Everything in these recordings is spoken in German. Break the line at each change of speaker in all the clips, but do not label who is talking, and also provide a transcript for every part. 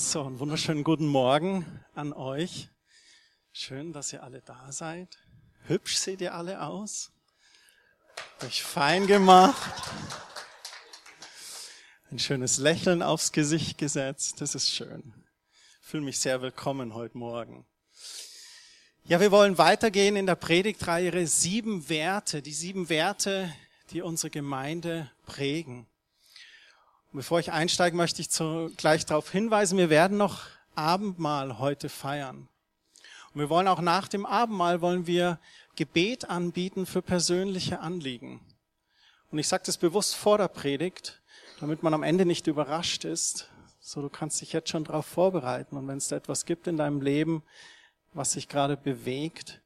So, einen wunderschönen guten Morgen an euch. Schön, dass ihr alle da seid. Hübsch seht ihr alle aus. Euch fein gemacht. Ein schönes Lächeln aufs Gesicht gesetzt. Das ist schön. Ich fühle mich sehr willkommen heute Morgen. Ja, wir wollen weitergehen in der Predigtreihe sieben Werte, die sieben Werte, die unsere Gemeinde prägen. Bevor ich einsteige, möchte ich zu, gleich darauf hinweisen, wir werden noch Abendmahl heute feiern. Und wir wollen auch nach dem Abendmahl wollen wir Gebet anbieten für persönliche Anliegen. Und ich sage das bewusst vor der Predigt, damit man am Ende nicht überrascht ist. So, du kannst dich jetzt schon darauf vorbereiten. Und wenn es da etwas gibt in deinem Leben, was sich gerade bewegt,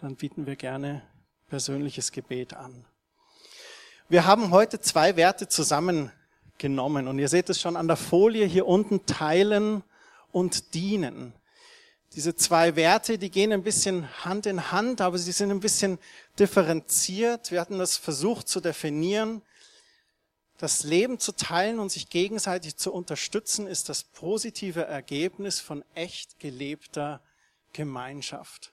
dann bieten wir gerne persönliches Gebet an. Wir haben heute zwei Werte zusammengenommen und ihr seht es schon an der Folie hier unten, teilen und dienen. Diese zwei Werte, die gehen ein bisschen Hand in Hand, aber sie sind ein bisschen differenziert. Wir hatten das versucht zu definieren. Das Leben zu teilen und sich gegenseitig zu unterstützen, ist das positive Ergebnis von echt gelebter Gemeinschaft.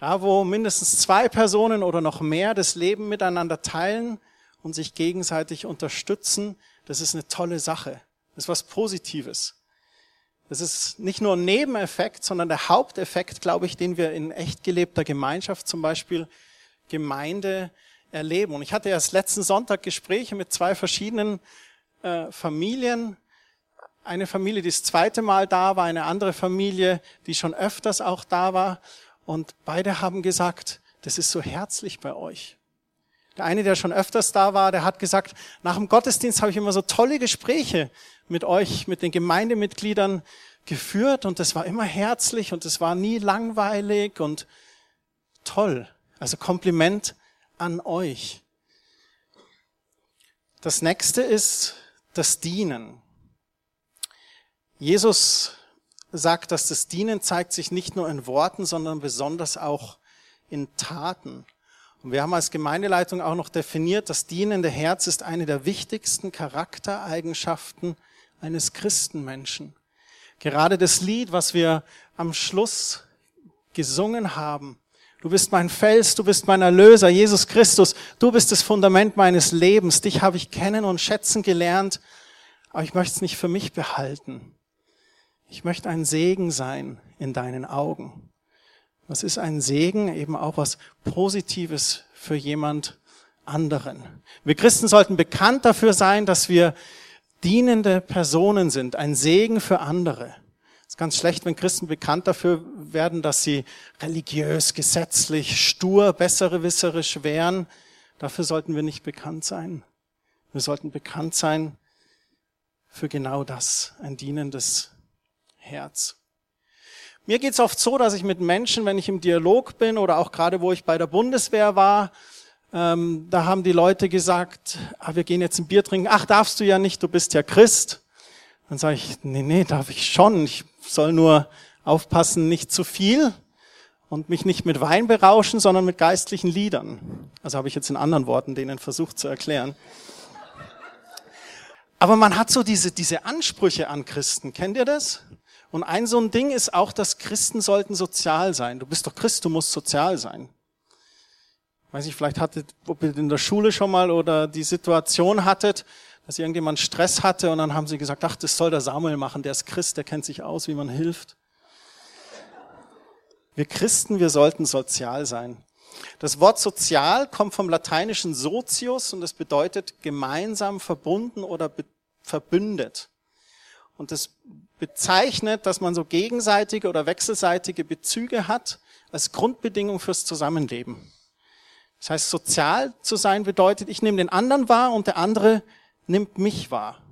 Da, wo mindestens zwei Personen oder noch mehr das Leben miteinander teilen und sich gegenseitig unterstützen, das ist eine tolle Sache. Das ist was Positives. Das ist nicht nur ein Nebeneffekt, sondern der Haupteffekt, glaube ich, den wir in echt gelebter Gemeinschaft, zum Beispiel Gemeinde, erleben. Und ich hatte erst letzten Sonntag Gespräche mit zwei verschiedenen äh, Familien, eine Familie, die das zweite Mal da war, eine andere Familie, die schon öfters auch da war. Und beide haben gesagt, das ist so herzlich bei euch. Der eine, der schon öfters da war, der hat gesagt, nach dem Gottesdienst habe ich immer so tolle Gespräche mit euch, mit den Gemeindemitgliedern geführt und das war immer herzlich und es war nie langweilig und toll. Also Kompliment an euch. Das nächste ist das Dienen. Jesus sagt, dass das Dienen zeigt sich nicht nur in Worten, sondern besonders auch in Taten. Und wir haben als Gemeindeleitung auch noch definiert, das dienende Herz ist eine der wichtigsten Charaktereigenschaften eines Christenmenschen. Gerade das Lied, was wir am Schluss gesungen haben, Du bist mein Fels, du bist mein Erlöser, Jesus Christus, du bist das Fundament meines Lebens, dich habe ich kennen und schätzen gelernt, aber ich möchte es nicht für mich behalten. Ich möchte ein Segen sein in deinen Augen. Was ist ein Segen? Eben auch was Positives für jemand anderen. Wir Christen sollten bekannt dafür sein, dass wir dienende Personen sind, ein Segen für andere. Es ist ganz schlecht, wenn Christen bekannt dafür werden, dass sie religiös, gesetzlich, stur, besserwisserisch wären. Dafür sollten wir nicht bekannt sein. Wir sollten bekannt sein für genau das, ein dienendes Herz. Mir geht's oft so, dass ich mit Menschen, wenn ich im Dialog bin oder auch gerade wo ich bei der Bundeswehr war, ähm, da haben die Leute gesagt, ah, wir gehen jetzt ein Bier trinken. Ach, darfst du ja nicht, du bist ja Christ. Dann sage ich, nee, nee, darf ich schon. Ich soll nur aufpassen, nicht zu viel und mich nicht mit Wein berauschen, sondern mit geistlichen Liedern. Also habe ich jetzt in anderen Worten denen versucht zu erklären. Aber man hat so diese, diese Ansprüche an Christen. Kennt ihr das? Und ein so ein Ding ist auch, dass Christen sollten sozial sein. Du bist doch Christ, du musst sozial sein. Weiß ich, vielleicht hattet, ob ihr in der Schule schon mal oder die Situation hattet, dass irgendjemand Stress hatte und dann haben sie gesagt, ach, das soll der Samuel machen, der ist Christ, der kennt sich aus, wie man hilft. Wir Christen, wir sollten sozial sein. Das Wort sozial kommt vom lateinischen socius und es bedeutet gemeinsam verbunden oder verbündet. Und es bezeichnet, dass man so gegenseitige oder wechselseitige Bezüge hat als Grundbedingung fürs Zusammenleben. Das heißt, sozial zu sein bedeutet, ich nehme den anderen wahr und der andere nimmt mich wahr.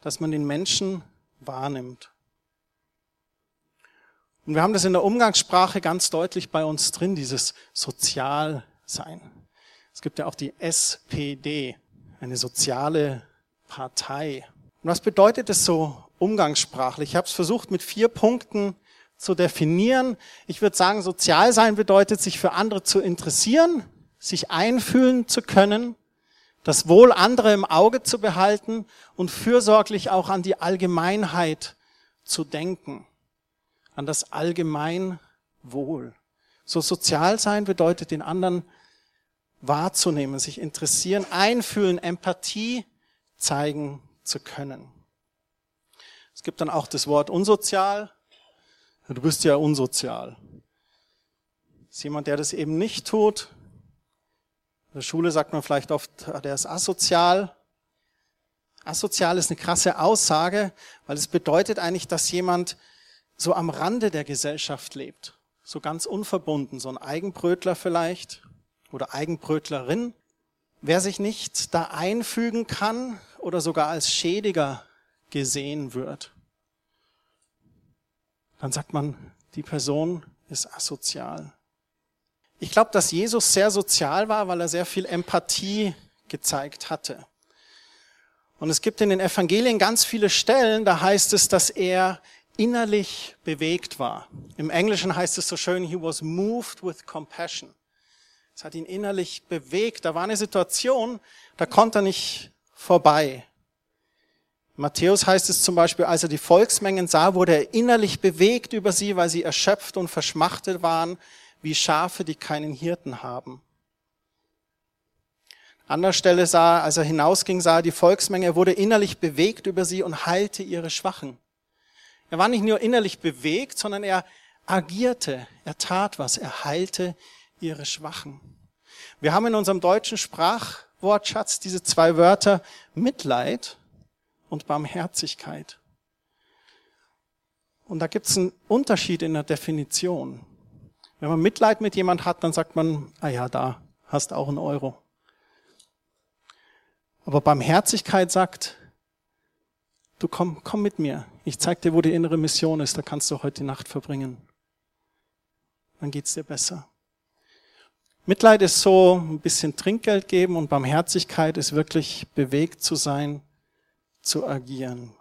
Dass man den Menschen wahrnimmt. Und wir haben das in der Umgangssprache ganz deutlich bei uns drin, dieses Sozialsein. Es gibt ja auch die SPD, eine soziale Partei. Und was bedeutet es so umgangssprachlich? Ich habe es versucht mit vier Punkten zu definieren. Ich würde sagen, sozial sein bedeutet, sich für andere zu interessieren, sich einfühlen zu können, das Wohl anderer im Auge zu behalten und fürsorglich auch an die Allgemeinheit zu denken, an das Allgemeinwohl. So sozial sein bedeutet, den anderen wahrzunehmen, sich interessieren, einfühlen, Empathie zeigen zu können. Es gibt dann auch das Wort unsozial. Du bist ja unsozial. Das ist jemand, der das eben nicht tut. In der Schule sagt man vielleicht oft, der ist asozial. Asozial ist eine krasse Aussage, weil es bedeutet eigentlich, dass jemand so am Rande der Gesellschaft lebt. So ganz unverbunden, so ein Eigenbrötler vielleicht oder Eigenbrötlerin. Wer sich nicht da einfügen kann oder sogar als Schädiger gesehen wird, dann sagt man, die Person ist asozial. Ich glaube, dass Jesus sehr sozial war, weil er sehr viel Empathie gezeigt hatte. Und es gibt in den Evangelien ganz viele Stellen, da heißt es, dass er innerlich bewegt war. Im Englischen heißt es so schön, he was moved with compassion. Es hat ihn innerlich bewegt. Da war eine Situation, da konnte er nicht vorbei. Matthäus heißt es zum Beispiel, als er die Volksmengen sah, wurde er innerlich bewegt über sie, weil sie erschöpft und verschmachtet waren, wie Schafe, die keinen Hirten haben. An anderer Stelle sah, als er hinausging, sah er die Volksmenge, er wurde innerlich bewegt über sie und heilte ihre Schwachen. Er war nicht nur innerlich bewegt, sondern er agierte, er tat was, er heilte ihre Schwachen. Wir haben in unserem deutschen Sprachwortschatz diese zwei Wörter Mitleid und Barmherzigkeit. Und da gibt es einen Unterschied in der Definition. Wenn man Mitleid mit jemand hat, dann sagt man, ah ja, da hast auch einen Euro. Aber Barmherzigkeit sagt, du komm, komm mit mir. Ich zeig dir, wo die innere Mission ist. Da kannst du heute die Nacht verbringen. Dann geht's dir besser. Mitleid ist so ein bisschen Trinkgeld geben und Barmherzigkeit ist wirklich bewegt zu sein zu agieren.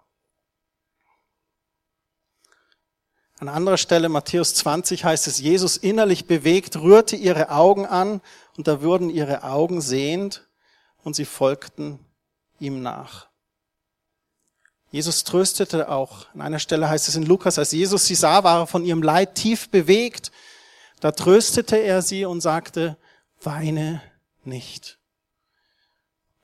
An anderer Stelle, Matthäus 20, heißt es, Jesus innerlich bewegt, rührte ihre Augen an und da wurden ihre Augen sehend und sie folgten ihm nach. Jesus tröstete auch. An einer Stelle heißt es in Lukas, als Jesus sie sah, war er von ihrem Leid tief bewegt. Da tröstete er sie und sagte, weine nicht.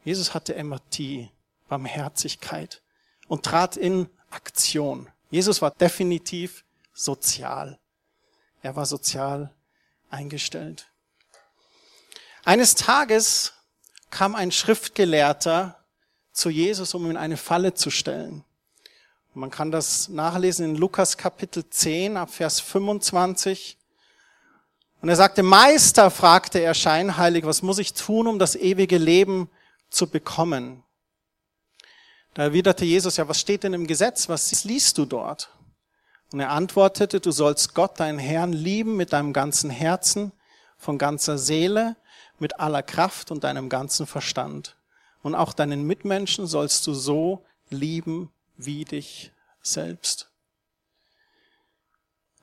Jesus hatte Empathie. Barmherzigkeit und trat in Aktion. Jesus war definitiv sozial. Er war sozial eingestellt. Eines Tages kam ein Schriftgelehrter zu Jesus, um ihn in eine Falle zu stellen. man kann das nachlesen in Lukas Kapitel 10 ab Vers 25. Und er sagte, Meister, fragte er scheinheilig, was muss ich tun, um das ewige Leben zu bekommen? Da erwiderte Jesus, ja, was steht denn im Gesetz? Was liest du dort? Und er antwortete, du sollst Gott, deinen Herrn, lieben mit deinem ganzen Herzen, von ganzer Seele, mit aller Kraft und deinem ganzen Verstand. Und auch deinen Mitmenschen sollst du so lieben wie dich selbst.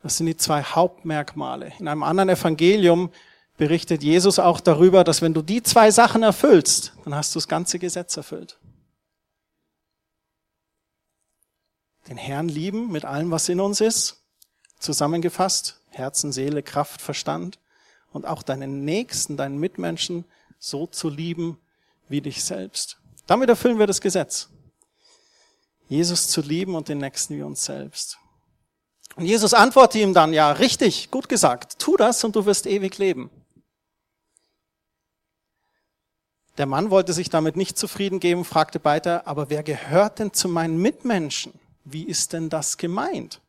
Das sind die zwei Hauptmerkmale. In einem anderen Evangelium berichtet Jesus auch darüber, dass wenn du die zwei Sachen erfüllst, dann hast du das ganze Gesetz erfüllt. Den Herrn lieben mit allem, was in uns ist, zusammengefasst, Herzen, Seele, Kraft, Verstand und auch deinen Nächsten, deinen Mitmenschen so zu lieben wie dich selbst. Damit erfüllen wir das Gesetz. Jesus zu lieben und den Nächsten wie uns selbst. Und Jesus antwortet ihm dann, ja, richtig, gut gesagt, tu das und du wirst ewig leben. Der Mann wollte sich damit nicht zufrieden geben, fragte weiter, aber wer gehört denn zu meinen Mitmenschen? Wie ist denn das gemeint?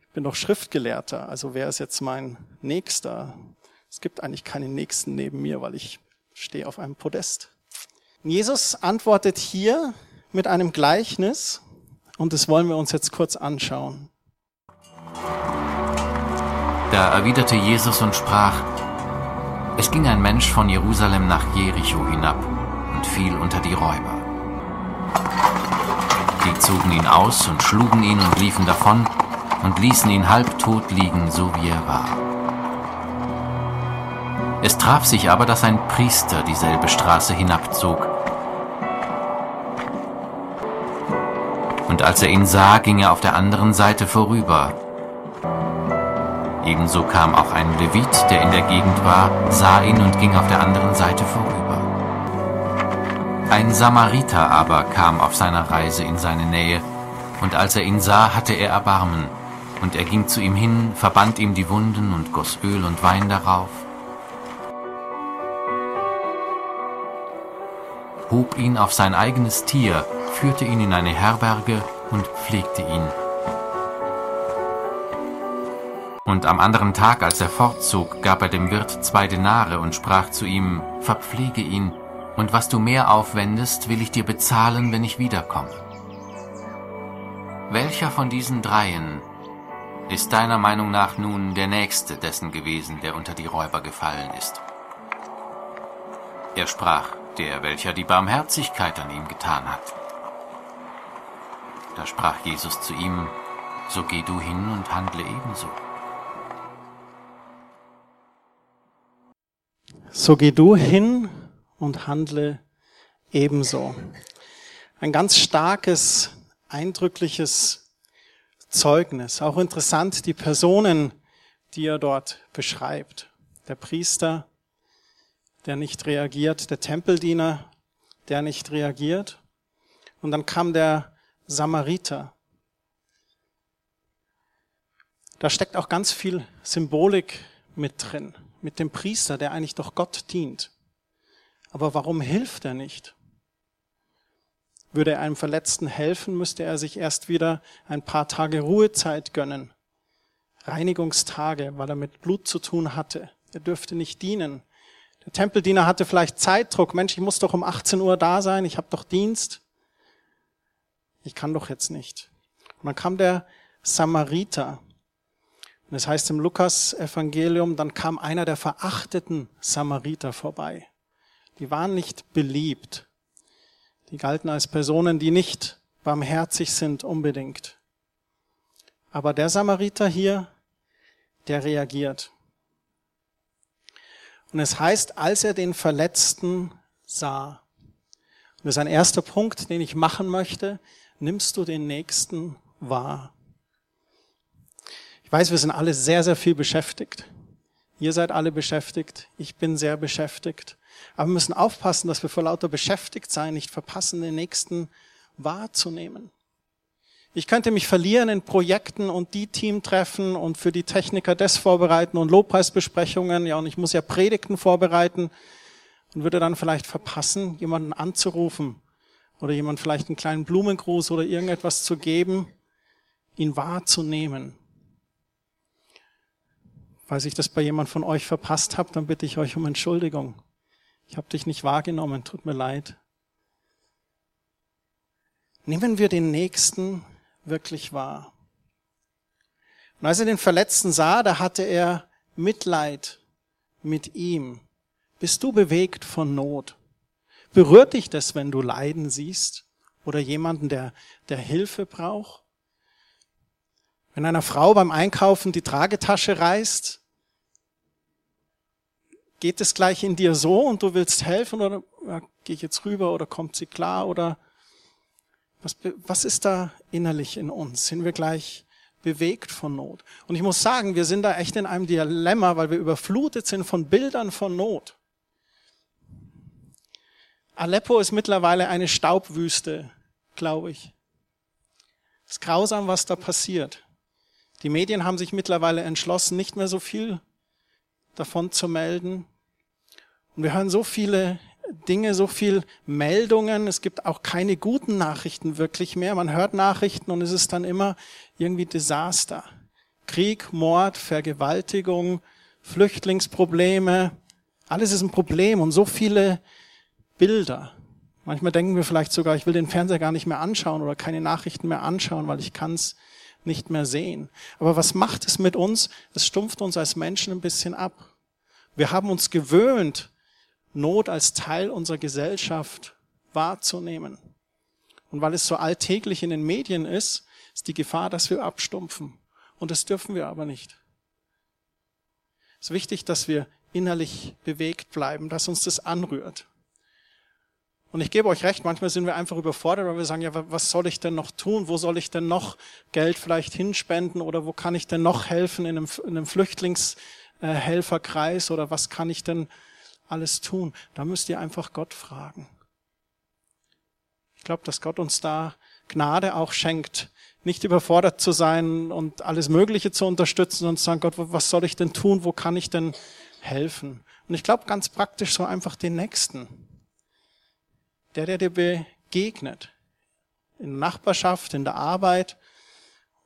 Ich bin doch Schriftgelehrter, also wer ist jetzt mein Nächster? Es gibt eigentlich keinen Nächsten neben mir, weil ich stehe auf einem Podest. Jesus antwortet hier mit einem Gleichnis und das wollen wir uns jetzt kurz anschauen.
Da erwiderte Jesus und sprach, es ging ein Mensch von Jerusalem nach Jericho hinab und fiel unter die Räuber. Die zogen ihn aus und schlugen ihn und liefen davon und ließen ihn halbtot liegen, so wie er war. Es traf sich aber, dass ein Priester dieselbe Straße hinabzog. und als er ihn sah, ging er auf der anderen Seite vorüber. Ebenso kam auch ein Levit, der in der Gegend war, sah ihn und ging auf der anderen Seite vorüber. Ein Samariter aber kam auf seiner Reise in seine Nähe, und als er ihn sah, hatte er Erbarmen, und er ging zu ihm hin, verband ihm die Wunden und goss Öl und Wein darauf, hob ihn auf sein eigenes Tier, führte ihn in eine Herberge und pflegte ihn. Und am anderen Tag, als er fortzog, gab er dem Wirt zwei Denare und sprach zu ihm, Verpflege ihn, und was du mehr aufwendest, will ich dir bezahlen, wenn ich wiederkomme. Welcher von diesen dreien ist deiner Meinung nach nun der Nächste dessen gewesen, der unter die Räuber gefallen ist? Er sprach, der, welcher die Barmherzigkeit an ihm getan hat. Da sprach Jesus zu ihm, so geh du hin und handle ebenso.
So geh du hin und handle ebenso. Ein ganz starkes, eindrückliches Zeugnis. Auch interessant die Personen, die er dort beschreibt. Der Priester, der nicht reagiert, der Tempeldiener, der nicht reagiert. Und dann kam der Samariter. Da steckt auch ganz viel Symbolik mit drin, mit dem Priester, der eigentlich doch Gott dient. Aber warum hilft er nicht? Würde er einem Verletzten helfen, müsste er sich erst wieder ein paar Tage Ruhezeit gönnen. Reinigungstage, weil er mit Blut zu tun hatte. Er dürfte nicht dienen. Der Tempeldiener hatte vielleicht Zeitdruck. Mensch, ich muss doch um 18 Uhr da sein, ich habe doch Dienst. Ich kann doch jetzt nicht. Und dann kam der Samariter. Und das heißt im Lukas-Evangelium, dann kam einer der verachteten Samariter vorbei. Die waren nicht beliebt. Die galten als Personen, die nicht barmherzig sind unbedingt. Aber der Samariter hier, der reagiert. Und es heißt, als er den Verletzten sah. Und das ist ein erster Punkt, den ich machen möchte. Nimmst du den Nächsten wahr? Ich weiß, wir sind alle sehr, sehr viel beschäftigt. Ihr seid alle beschäftigt. Ich bin sehr beschäftigt. Aber wir müssen aufpassen, dass wir vor lauter beschäftigt sein nicht verpassen, den Nächsten wahrzunehmen. Ich könnte mich verlieren in Projekten und die Team treffen und für die Techniker das vorbereiten und Lobpreisbesprechungen. Ja, und ich muss ja Predigten vorbereiten und würde dann vielleicht verpassen, jemanden anzurufen oder jemand vielleicht einen kleinen Blumengruß oder irgendetwas zu geben, ihn wahrzunehmen. Falls ich das bei jemand von euch verpasst habe, dann bitte ich euch um Entschuldigung. Ich habe dich nicht wahrgenommen, tut mir leid. Nehmen wir den Nächsten wirklich wahr. Und als er den Verletzten sah, da hatte er Mitleid mit ihm. Bist du bewegt von Not? Berührt dich das, wenn du Leiden siehst oder jemanden, der, der Hilfe braucht? Wenn einer Frau beim Einkaufen die Tragetasche reißt, geht es gleich in dir so und du willst helfen oder ja, gehe ich jetzt rüber oder kommt sie klar oder was, was ist da innerlich in uns? Sind wir gleich bewegt von Not? Und ich muss sagen, wir sind da echt in einem Dilemma, weil wir überflutet sind von Bildern von Not. Aleppo ist mittlerweile eine Staubwüste, glaube ich. Es ist grausam, was da passiert. Die Medien haben sich mittlerweile entschlossen, nicht mehr so viel davon zu melden. Und wir hören so viele Dinge, so viel Meldungen. Es gibt auch keine guten Nachrichten wirklich mehr. Man hört Nachrichten und es ist dann immer irgendwie Desaster. Krieg, Mord, Vergewaltigung, Flüchtlingsprobleme. Alles ist ein Problem und so viele Bilder. Manchmal denken wir vielleicht sogar, ich will den Fernseher gar nicht mehr anschauen oder keine Nachrichten mehr anschauen, weil ich kann es nicht mehr sehen. Aber was macht es mit uns? Es stumpft uns als Menschen ein bisschen ab. Wir haben uns gewöhnt, Not als Teil unserer Gesellschaft wahrzunehmen. Und weil es so alltäglich in den Medien ist, ist die Gefahr, dass wir abstumpfen. Und das dürfen wir aber nicht. Es ist wichtig, dass wir innerlich bewegt bleiben, dass uns das anrührt. Und ich gebe euch recht, manchmal sind wir einfach überfordert, weil wir sagen, ja, was soll ich denn noch tun? Wo soll ich denn noch Geld vielleicht hinspenden? Oder wo kann ich denn noch helfen in einem, in einem Flüchtlingshelferkreis? Oder was kann ich denn alles tun? Da müsst ihr einfach Gott fragen. Ich glaube, dass Gott uns da Gnade auch schenkt, nicht überfordert zu sein und alles Mögliche zu unterstützen und zu sagen, Gott, was soll ich denn tun? Wo kann ich denn helfen? Und ich glaube ganz praktisch so einfach den Nächsten der, der dir begegnet. In der Nachbarschaft, in der Arbeit.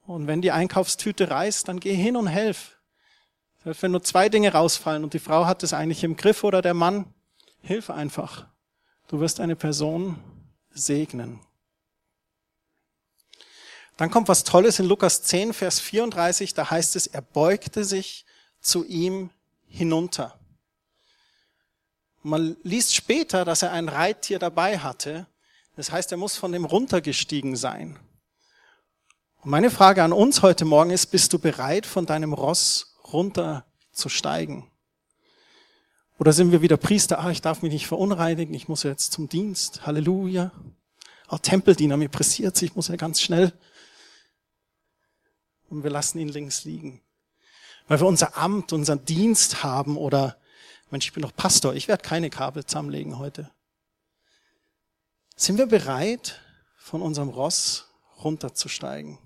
Und wenn die Einkaufstüte reißt, dann geh hin und helf. Selbst wenn nur zwei Dinge rausfallen und die Frau hat es eigentlich im Griff oder der Mann, hilf einfach. Du wirst eine Person segnen. Dann kommt was Tolles in Lukas 10, Vers 34, da heißt es, er beugte sich zu ihm hinunter. Man liest später, dass er ein Reittier dabei hatte. Das heißt, er muss von dem runtergestiegen sein. Und meine Frage an uns heute Morgen ist, bist du bereit, von deinem Ross runterzusteigen? Oder sind wir wieder Priester, ah, ich darf mich nicht verunreinigen, ich muss jetzt zum Dienst, Halleluja. Oh, Tempeldiener, mir pressiert ich muss ja ganz schnell. Und wir lassen ihn links liegen. Weil wir unser Amt, unseren Dienst haben oder Mensch, ich bin doch Pastor, ich werde keine Kabel zusammenlegen heute. Sind wir bereit, von unserem Ross runterzusteigen?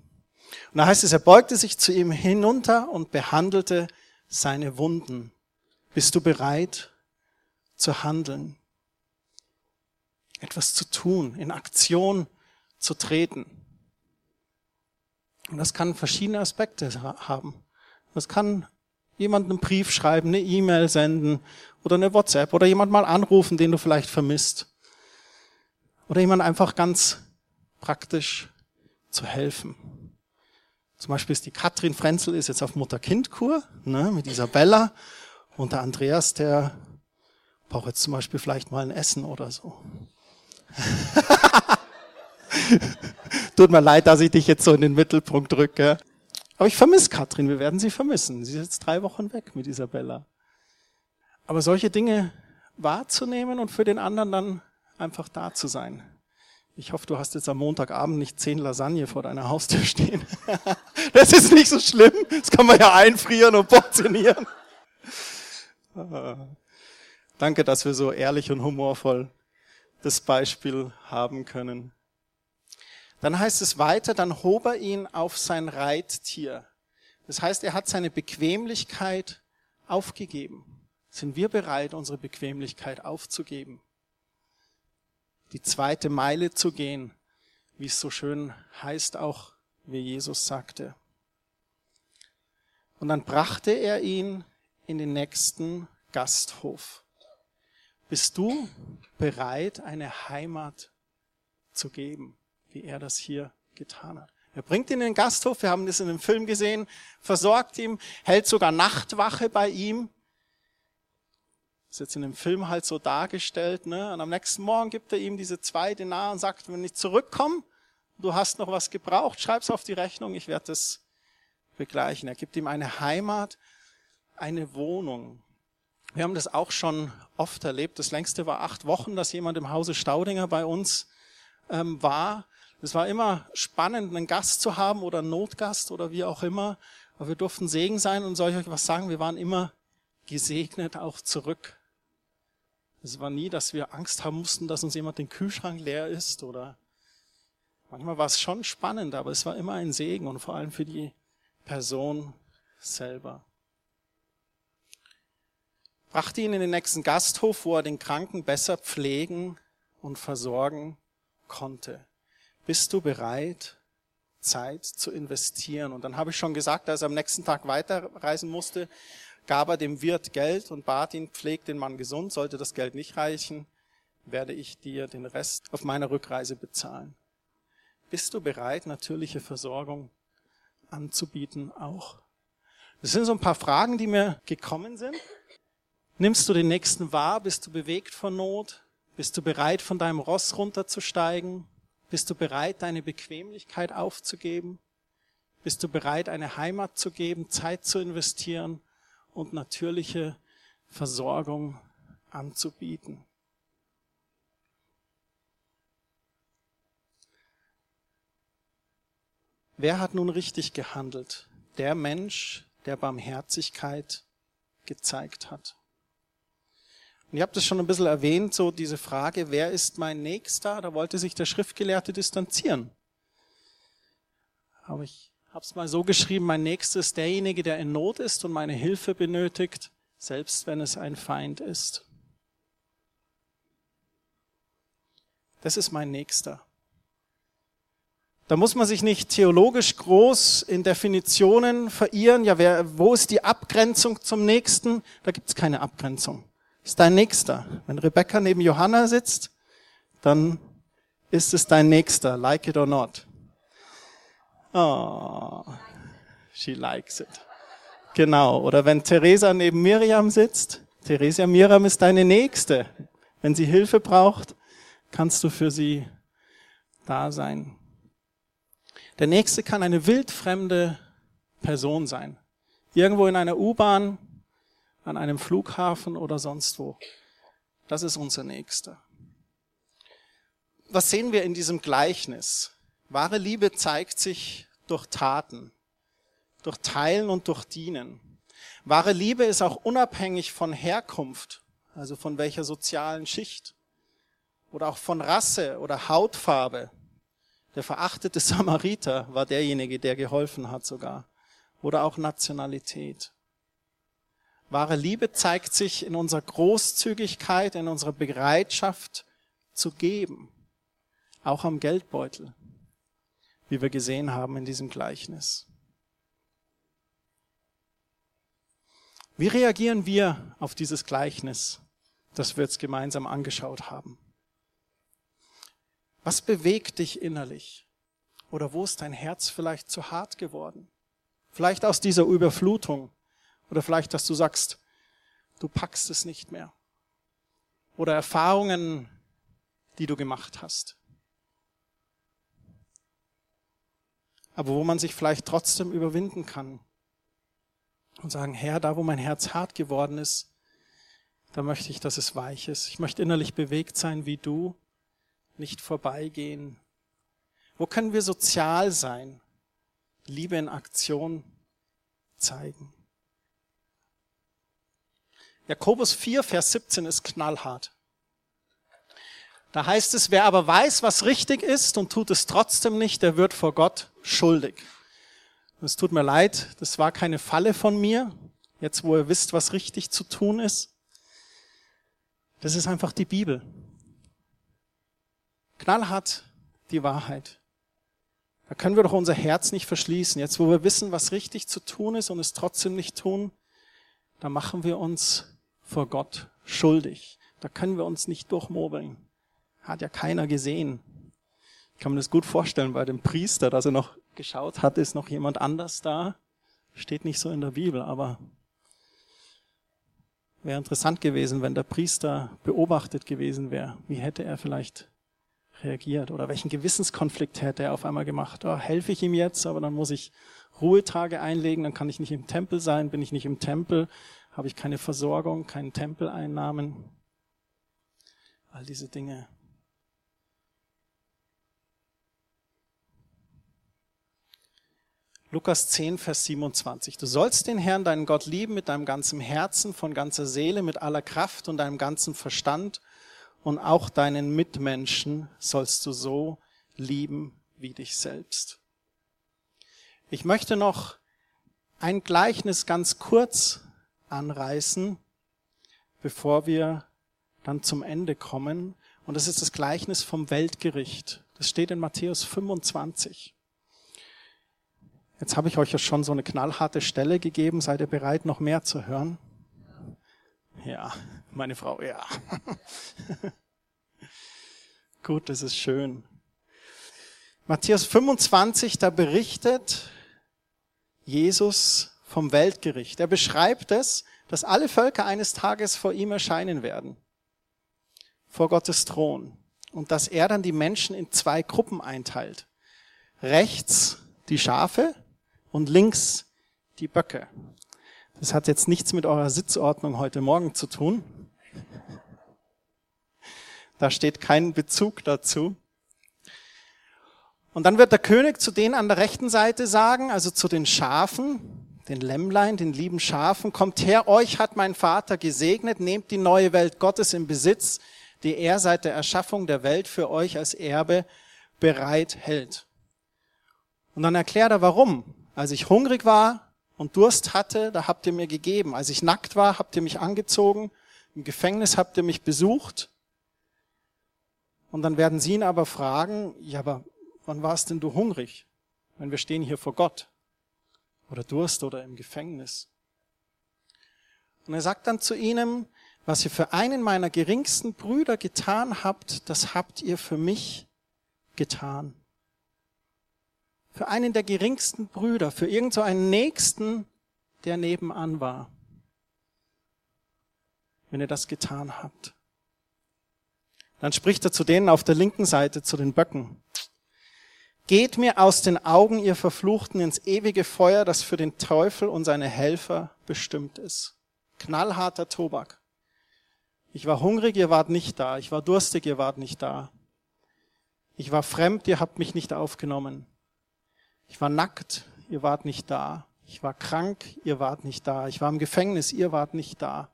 Und da heißt es, er beugte sich zu ihm hinunter und behandelte seine Wunden. Bist du bereit zu handeln? Etwas zu tun, in Aktion zu treten. Und das kann verschiedene Aspekte haben. Das kann jemanden einen Brief schreiben, eine E-Mail senden oder eine WhatsApp oder jemand mal anrufen, den du vielleicht vermisst. Oder jemand einfach ganz praktisch zu helfen. Zum Beispiel ist die Katrin Frenzel ist jetzt auf Mutter-Kind-Kur ne, mit Isabella und der Andreas, der braucht jetzt zum Beispiel vielleicht mal ein Essen oder so. Tut mir leid, dass ich dich jetzt so in den Mittelpunkt drücke. Aber ich vermisse Katrin, wir werden sie vermissen. Sie ist jetzt drei Wochen weg mit Isabella. Aber solche Dinge wahrzunehmen und für den anderen dann einfach da zu sein. Ich hoffe, du hast jetzt am Montagabend nicht zehn Lasagne vor deiner Haustür stehen. Das ist nicht so schlimm. Das kann man ja einfrieren und portionieren. Danke, dass wir so ehrlich und humorvoll das Beispiel haben können. Dann heißt es weiter, dann hob er ihn auf sein Reittier. Das heißt, er hat seine Bequemlichkeit aufgegeben. Sind wir bereit, unsere Bequemlichkeit aufzugeben? Die zweite Meile zu gehen, wie es so schön heißt auch, wie Jesus sagte. Und dann brachte er ihn in den nächsten Gasthof. Bist du bereit, eine Heimat zu geben? wie er das hier getan hat. Er bringt ihn in den Gasthof, wir haben das in dem Film gesehen, versorgt ihn, hält sogar Nachtwache bei ihm. Ist jetzt in dem Film halt so dargestellt. Ne? Und am nächsten Morgen gibt er ihm diese zwei Denar und sagt, wenn ich zurückkomme, du hast noch was gebraucht, schreib's auf die Rechnung, ich werde das begleichen. Er gibt ihm eine Heimat, eine Wohnung. Wir haben das auch schon oft erlebt. Das längste war acht Wochen, dass jemand im Hause Staudinger bei uns ähm, war. Es war immer spannend, einen Gast zu haben oder einen Notgast oder wie auch immer. Aber wir durften Segen sein und soll ich euch was sagen, wir waren immer gesegnet auch zurück. Es war nie, dass wir Angst haben mussten, dass uns jemand den Kühlschrank leer ist oder manchmal war es schon spannend, aber es war immer ein Segen und vor allem für die Person selber. Brachte ihn in den nächsten Gasthof, wo er den Kranken besser pflegen und versorgen konnte bist du bereit, Zeit zu investieren? Und dann habe ich schon gesagt, als er am nächsten Tag weiterreisen musste, gab er dem Wirt Geld und bat ihn, pflegt den Mann gesund, sollte das Geld nicht reichen, werde ich dir den Rest auf meiner Rückreise bezahlen. Bist du bereit, natürliche Versorgung anzubieten auch? Das sind so ein paar Fragen, die mir gekommen sind. Nimmst du den Nächsten wahr? Bist du bewegt von Not? Bist du bereit, von deinem Ross runterzusteigen? Bist du bereit, deine Bequemlichkeit aufzugeben? Bist du bereit, eine Heimat zu geben, Zeit zu investieren und natürliche Versorgung anzubieten. Wer hat nun richtig gehandelt? Der Mensch, der Barmherzigkeit gezeigt hat. Und ihr habt es schon ein bisschen erwähnt, so diese Frage, wer ist mein Nächster? Da wollte sich der Schriftgelehrte distanzieren. Aber ich habe es mal so geschrieben, mein Nächster ist derjenige, der in Not ist und meine Hilfe benötigt, selbst wenn es ein Feind ist. Das ist mein Nächster. Da muss man sich nicht theologisch groß in Definitionen verirren. Ja, wer, wo ist die Abgrenzung zum Nächsten? Da gibt es keine Abgrenzung ist dein Nächster. Wenn Rebecca neben Johanna sitzt, dann ist es dein Nächster, like it or not. Oh, she likes it. Genau. Oder wenn Theresa neben Miriam sitzt, Theresa Miriam ist deine Nächste. Wenn sie Hilfe braucht, kannst du für sie da sein. Der Nächste kann eine wildfremde Person sein. Irgendwo in einer U-Bahn, an einem Flughafen oder sonst wo. Das ist unser Nächster. Was sehen wir in diesem Gleichnis? Wahre Liebe zeigt sich durch Taten, durch Teilen und durch Dienen. Wahre Liebe ist auch unabhängig von Herkunft, also von welcher sozialen Schicht oder auch von Rasse oder Hautfarbe. Der verachtete Samariter war derjenige, der geholfen hat sogar. Oder auch Nationalität. Wahre Liebe zeigt sich in unserer Großzügigkeit, in unserer Bereitschaft zu geben, auch am Geldbeutel, wie wir gesehen haben in diesem Gleichnis. Wie reagieren wir auf dieses Gleichnis, das wir jetzt gemeinsam angeschaut haben? Was bewegt dich innerlich? Oder wo ist dein Herz vielleicht zu hart geworden? Vielleicht aus dieser Überflutung oder vielleicht, dass du sagst, du packst es nicht mehr. Oder Erfahrungen, die du gemacht hast. Aber wo man sich vielleicht trotzdem überwinden kann und sagen, Herr, da wo mein Herz hart geworden ist, da möchte ich, dass es weich ist. Ich möchte innerlich bewegt sein wie du, nicht vorbeigehen. Wo können wir sozial sein? Liebe in Aktion zeigen. Jakobus 4, Vers 17 ist knallhart. Da heißt es, wer aber weiß, was richtig ist und tut es trotzdem nicht, der wird vor Gott schuldig. Es tut mir leid, das war keine Falle von mir, jetzt wo ihr wisst, was richtig zu tun ist. Das ist einfach die Bibel. Knallhart die Wahrheit. Da können wir doch unser Herz nicht verschließen. Jetzt wo wir wissen, was richtig zu tun ist und es trotzdem nicht tun, da machen wir uns vor Gott schuldig. Da können wir uns nicht durchmobeln. Hat ja keiner gesehen. Ich kann mir das gut vorstellen bei dem Priester, dass er noch geschaut hat, ist noch jemand anders da. Steht nicht so in der Bibel, aber wäre interessant gewesen, wenn der Priester beobachtet gewesen wäre. Wie hätte er vielleicht reagiert? Oder welchen Gewissenskonflikt hätte er auf einmal gemacht? Oh, helfe ich ihm jetzt, aber dann muss ich Ruhetage einlegen, dann kann ich nicht im Tempel sein, bin ich nicht im Tempel, habe ich keine Versorgung, keinen Tempeleinnahmen. All diese Dinge. Lukas 10, Vers 27. Du sollst den Herrn, deinen Gott, lieben mit deinem ganzen Herzen, von ganzer Seele, mit aller Kraft und deinem ganzen Verstand. Und auch deinen Mitmenschen sollst du so lieben wie dich selbst. Ich möchte noch ein Gleichnis ganz kurz anreißen, bevor wir dann zum Ende kommen. Und das ist das Gleichnis vom Weltgericht. Das steht in Matthäus 25. Jetzt habe ich euch ja schon so eine knallharte Stelle gegeben. Seid ihr bereit, noch mehr zu hören? Ja, meine Frau, ja. Gut, das ist schön. Matthäus 25, da berichtet Jesus vom Weltgericht. Er beschreibt es, dass alle Völker eines Tages vor ihm erscheinen werden, vor Gottes Thron. Und dass er dann die Menschen in zwei Gruppen einteilt. Rechts die Schafe und links die Böcke. Das hat jetzt nichts mit eurer Sitzordnung heute Morgen zu tun. Da steht kein Bezug dazu. Und dann wird der König zu denen an der rechten Seite sagen, also zu den Schafen, den Lämmlein, den lieben Schafen, kommt her, euch hat mein Vater gesegnet, nehmt die neue Welt Gottes in Besitz, die er seit der Erschaffung der Welt für euch als Erbe bereit hält. Und dann erklärt er, warum. Als ich hungrig war und Durst hatte, da habt ihr mir gegeben. Als ich nackt war, habt ihr mich angezogen. Im Gefängnis habt ihr mich besucht. Und dann werden sie ihn aber fragen, ja, aber wann warst denn du hungrig? Wenn wir stehen hier vor Gott oder Durst oder im Gefängnis. Und er sagt dann zu ihnen, was ihr für einen meiner geringsten Brüder getan habt, das habt ihr für mich getan. Für einen der geringsten Brüder, für irgend so einen Nächsten, der nebenan war. Wenn ihr das getan habt. Dann spricht er zu denen auf der linken Seite, zu den Böcken. Geht mir aus den Augen, ihr Verfluchten, ins ewige Feuer, das für den Teufel und seine Helfer bestimmt ist. Knallharter Tobak. Ich war hungrig, ihr wart nicht da. Ich war durstig, ihr wart nicht da. Ich war fremd, ihr habt mich nicht aufgenommen. Ich war nackt, ihr wart nicht da. Ich war krank, ihr wart nicht da. Ich war im Gefängnis, ihr wart nicht da.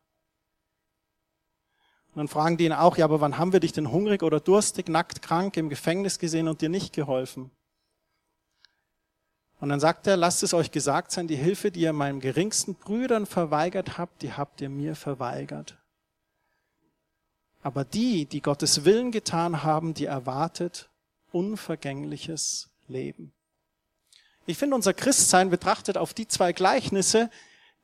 Und dann fragen die ihn auch, ja, aber wann haben wir dich denn hungrig oder durstig, nackt, krank, im Gefängnis gesehen und dir nicht geholfen? Und dann sagt er, lasst es euch gesagt sein, die Hilfe, die ihr meinen geringsten Brüdern verweigert habt, die habt ihr mir verweigert. Aber die, die Gottes Willen getan haben, die erwartet unvergängliches Leben. Ich finde unser Christsein betrachtet auf die zwei Gleichnisse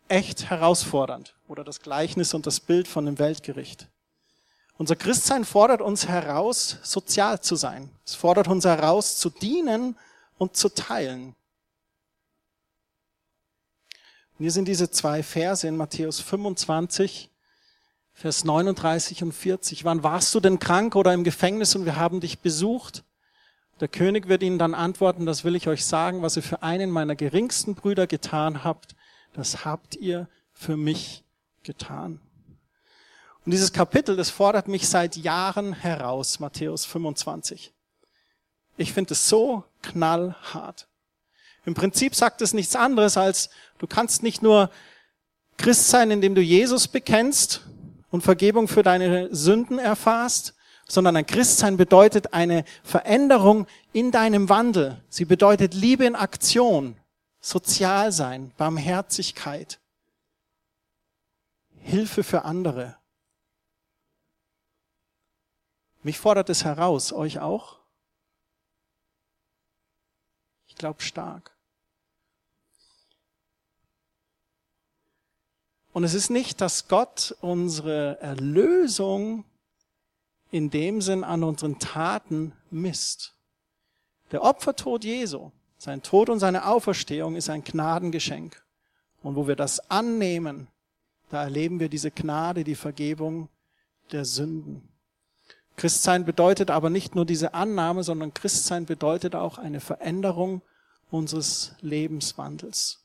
echt herausfordernd. Oder das Gleichnis und das Bild von dem Weltgericht. Unser Christsein fordert uns heraus, sozial zu sein. Es fordert uns heraus, zu dienen und zu teilen. Und hier sind diese zwei Verse in Matthäus 25, Vers 39 und 40. Wann warst du denn krank oder im Gefängnis und wir haben dich besucht? Der König wird ihnen dann antworten, das will ich euch sagen, was ihr für einen meiner geringsten Brüder getan habt, das habt ihr für mich getan. Und dieses Kapitel, das fordert mich seit Jahren heraus, Matthäus 25. Ich finde es so knallhart. Im Prinzip sagt es nichts anderes als, du kannst nicht nur Christ sein, indem du Jesus bekennst und Vergebung für deine Sünden erfahrst, sondern ein Christsein bedeutet eine Veränderung in deinem Wandel. Sie bedeutet Liebe in Aktion, sozial sein, Barmherzigkeit, Hilfe für andere. Mich fordert es heraus, euch auch? Ich glaube stark. Und es ist nicht, dass Gott unsere Erlösung in dem Sinn an unseren Taten misst. Der Opfertod Jesu, sein Tod und seine Auferstehung ist ein Gnadengeschenk. Und wo wir das annehmen, da erleben wir diese Gnade, die Vergebung der Sünden. Christsein bedeutet aber nicht nur diese Annahme, sondern Christsein bedeutet auch eine Veränderung unseres Lebenswandels.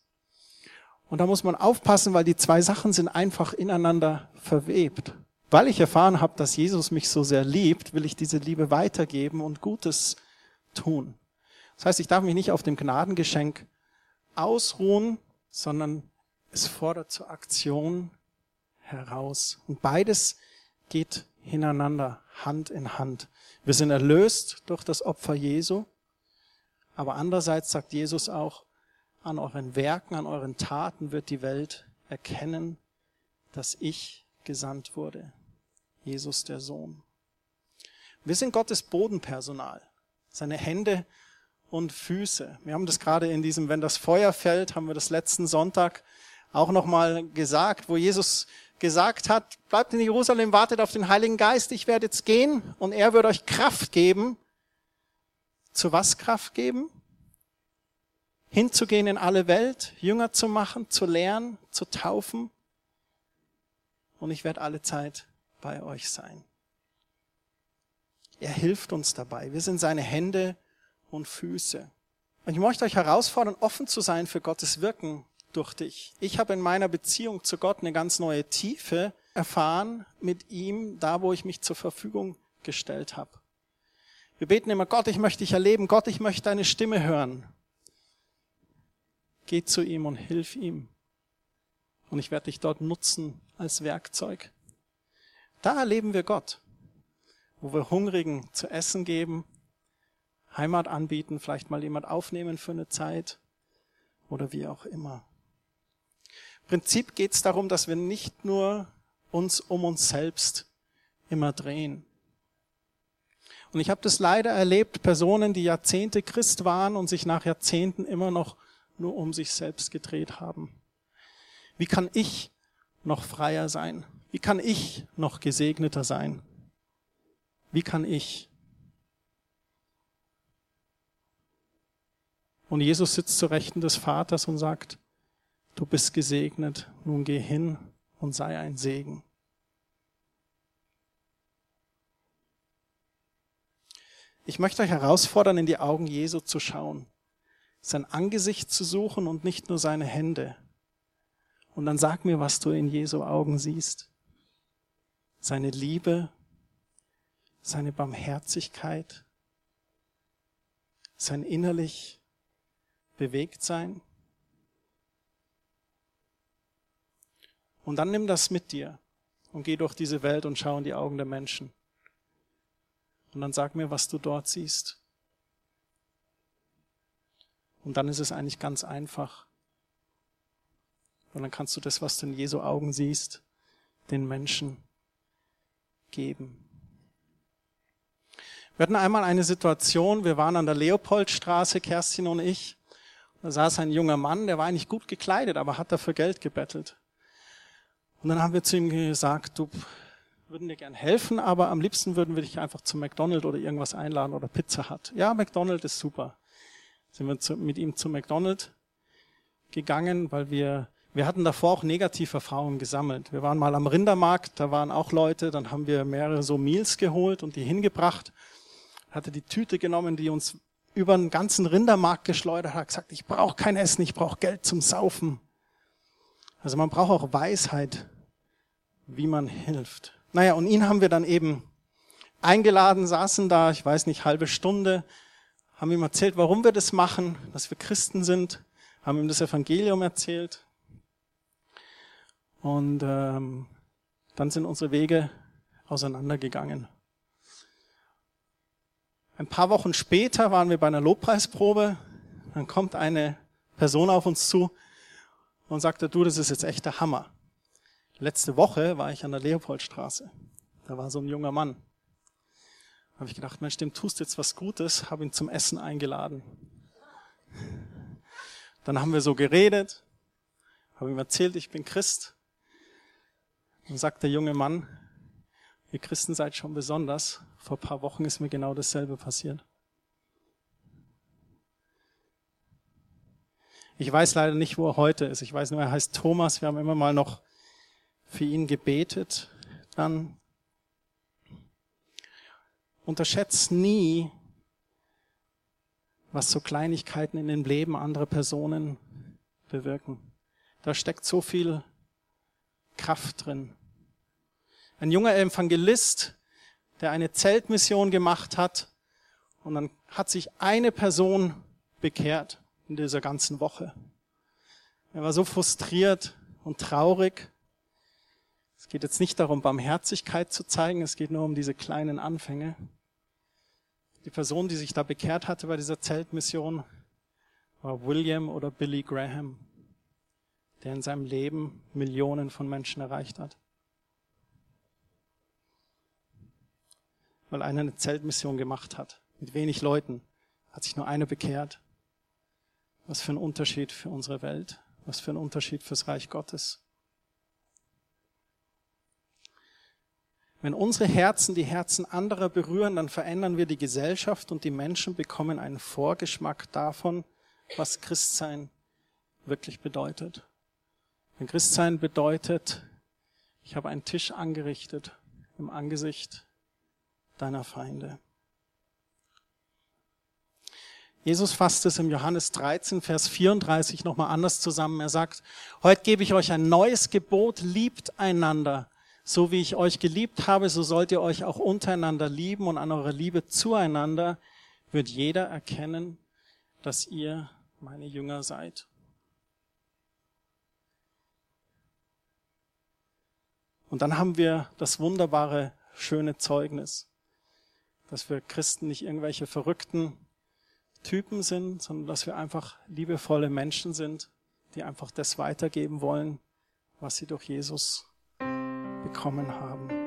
Und da muss man aufpassen, weil die zwei Sachen sind einfach ineinander verwebt. Weil ich erfahren habe, dass Jesus mich so sehr liebt, will ich diese Liebe weitergeben und Gutes tun. Das heißt, ich darf mich nicht auf dem Gnadengeschenk ausruhen, sondern es fordert zur Aktion heraus. Und beides geht hineinander, Hand in Hand. Wir sind erlöst durch das Opfer Jesu, aber andererseits sagt Jesus auch, an euren Werken, an euren Taten wird die Welt erkennen, dass ich gesandt wurde. Jesus der Sohn. Wir sind Gottes Bodenpersonal, seine Hände und Füße. Wir haben das gerade in diesem, wenn das Feuer fällt, haben wir das letzten Sonntag auch nochmal gesagt, wo Jesus gesagt hat, bleibt in Jerusalem, wartet auf den Heiligen Geist, ich werde jetzt gehen und er wird euch Kraft geben. Zu was Kraft geben? hinzugehen in alle Welt, Jünger zu machen, zu lernen, zu taufen. Und ich werde alle Zeit bei euch sein. Er hilft uns dabei. Wir sind seine Hände und Füße. Und ich möchte euch herausfordern, offen zu sein für Gottes Wirken durch dich. Ich habe in meiner Beziehung zu Gott eine ganz neue Tiefe erfahren mit ihm, da wo ich mich zur Verfügung gestellt habe. Wir beten immer, Gott, ich möchte dich erleben, Gott, ich möchte deine Stimme hören. Geh zu ihm und hilf ihm. Und ich werde dich dort nutzen als Werkzeug. Da erleben wir Gott, wo wir Hungrigen zu essen geben, Heimat anbieten, vielleicht mal jemand aufnehmen für eine Zeit oder wie auch immer. Im Prinzip geht es darum, dass wir nicht nur uns um uns selbst immer drehen. Und ich habe das leider erlebt, Personen, die Jahrzehnte Christ waren und sich nach Jahrzehnten immer noch nur um sich selbst gedreht haben. Wie kann ich noch freier sein? Wie kann ich noch gesegneter sein? Wie kann ich? Und Jesus sitzt zur Rechten des Vaters und sagt, du bist gesegnet, nun geh hin und sei ein Segen. Ich möchte euch herausfordern, in die Augen Jesu zu schauen, sein Angesicht zu suchen und nicht nur seine Hände. Und dann sag mir, was du in Jesu Augen siehst seine Liebe, seine Barmherzigkeit, sein innerlich bewegt sein. Und dann nimm das mit dir und geh durch diese Welt und schau in die Augen der Menschen. Und dann sag mir, was du dort siehst. Und dann ist es eigentlich ganz einfach. Und dann kannst du das, was du in Jesu Augen siehst, den Menschen geben. Wir hatten einmal eine Situation, wir waren an der Leopoldstraße, Kerstin und ich. Da saß ein junger Mann, der war eigentlich gut gekleidet, aber hat dafür Geld gebettelt. Und dann haben wir zu ihm gesagt, du würden dir gern helfen, aber am liebsten würden wir dich einfach zu McDonald's oder irgendwas einladen oder Pizza Hut. Ja, McDonald's ist super. Sind wir zu, mit ihm zu McDonald's gegangen, weil wir wir hatten davor auch Negativerfahrungen gesammelt. Wir waren mal am Rindermarkt, da waren auch Leute, dann haben wir mehrere so Meals geholt und die hingebracht. Hatte die Tüte genommen, die uns über den ganzen Rindermarkt geschleudert hat, gesagt, ich brauche kein Essen, ich brauche Geld zum Saufen. Also man braucht auch Weisheit, wie man hilft. Naja, und ihn haben wir dann eben eingeladen, saßen da, ich weiß nicht, halbe Stunde, haben ihm erzählt, warum wir das machen, dass wir Christen sind, haben ihm das Evangelium erzählt, und ähm, dann sind unsere Wege auseinandergegangen. Ein paar Wochen später waren wir bei einer Lobpreisprobe. Dann kommt eine Person auf uns zu und sagte, du, das ist jetzt echt der Hammer. Letzte Woche war ich an der Leopoldstraße. Da war so ein junger Mann. Da habe ich gedacht, Mensch, dem tust jetzt was Gutes, habe ihn zum Essen eingeladen. Dann haben wir so geredet, habe ihm erzählt, ich bin Christ. Und sagt der junge Mann, ihr Christen seid schon besonders. Vor ein paar Wochen ist mir genau dasselbe passiert. Ich weiß leider nicht, wo er heute ist. Ich weiß nur, er heißt Thomas. Wir haben immer mal noch für ihn gebetet. Dann unterschätzt nie, was so Kleinigkeiten in den Leben anderer Personen bewirken. Da steckt so viel Kraft drin. Ein junger Evangelist, der eine Zeltmission gemacht hat und dann hat sich eine Person bekehrt in dieser ganzen Woche. Er war so frustriert und traurig. Es geht jetzt nicht darum, Barmherzigkeit zu zeigen, es geht nur um diese kleinen Anfänge. Die Person, die sich da bekehrt hatte bei dieser Zeltmission, war William oder Billy Graham, der in seinem Leben Millionen von Menschen erreicht hat. Weil einer eine Zeltmission gemacht hat. Mit wenig Leuten hat sich nur einer bekehrt. Was für ein Unterschied für unsere Welt. Was für ein Unterschied fürs Reich Gottes. Wenn unsere Herzen die Herzen anderer berühren, dann verändern wir die Gesellschaft und die Menschen bekommen einen Vorgeschmack davon, was Christsein wirklich bedeutet. Denn Christsein bedeutet, ich habe einen Tisch angerichtet im Angesicht deiner Feinde. Jesus fasst es im Johannes 13, Vers 34 nochmal anders zusammen. Er sagt, heute gebe ich euch ein neues Gebot, liebt einander, so wie ich euch geliebt habe, so sollt ihr euch auch untereinander lieben und an eurer Liebe zueinander wird jeder erkennen, dass ihr meine Jünger seid. Und dann haben wir das wunderbare, schöne Zeugnis, dass wir Christen nicht irgendwelche verrückten Typen sind, sondern dass wir einfach liebevolle Menschen sind, die einfach das weitergeben wollen, was sie durch Jesus bekommen haben.